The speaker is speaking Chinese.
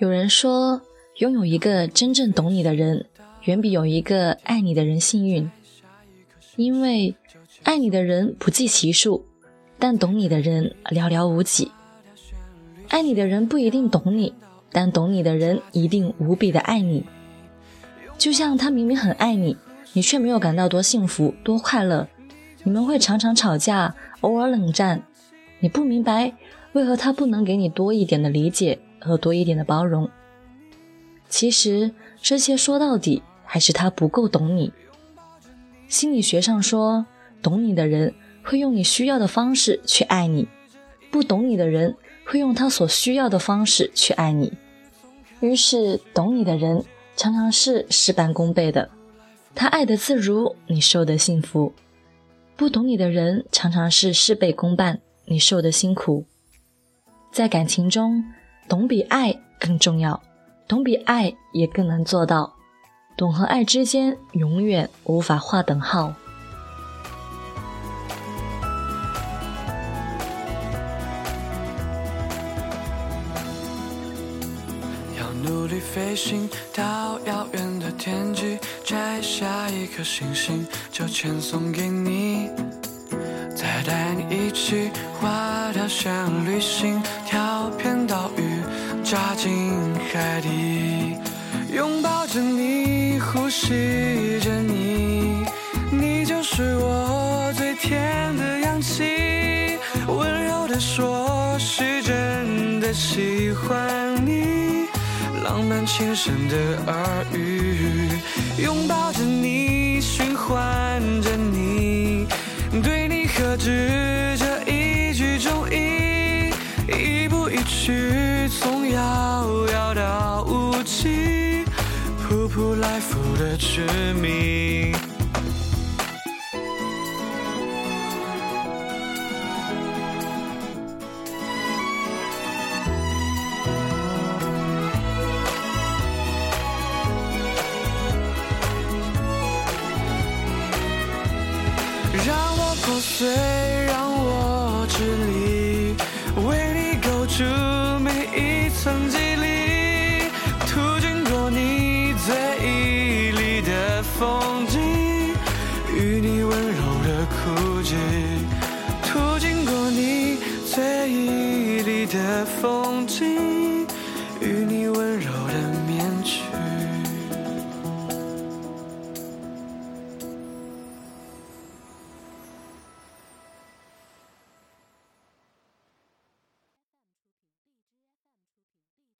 有人说，拥有一个真正懂你的人，远比有一个爱你的人幸运。因为爱你的人不计其数，但懂你的人寥寥无几。爱你的人不一定懂你，但懂你的人一定无比的爱你。就像他明明很爱你，你却没有感到多幸福、多快乐。你们会常常吵架，偶尔冷战。你不明白为何他不能给你多一点的理解和多一点的包容。其实这些说到底还是他不够懂你。心理学上说，懂你的人会用你需要的方式去爱你，不懂你的人。会用他所需要的方式去爱你，于是懂你的人常常是事半功倍的，他爱得自如，你受的幸福；不懂你的人常常是事倍功半，你受的辛苦。在感情中，懂比爱更重要，懂比爱也更难做到，懂和爱之间永远无法划等号。要努力飞行到遥远的天际，摘下一颗星星，就签送给你。再带你一起划条线旅行，跳片岛屿，扎进海底，拥抱着你，呼吸着你，你就是我最甜的氧气。温柔的说，是真的喜欢你。浪漫轻声的耳语，拥抱着你，循环着你，对你呵止着一句中意，一步一曲，从遥遥到无期，扑扑来复的执迷。让我破碎，让我风景与你温柔的哭泣，途经过你最美丽的风景，与你温柔。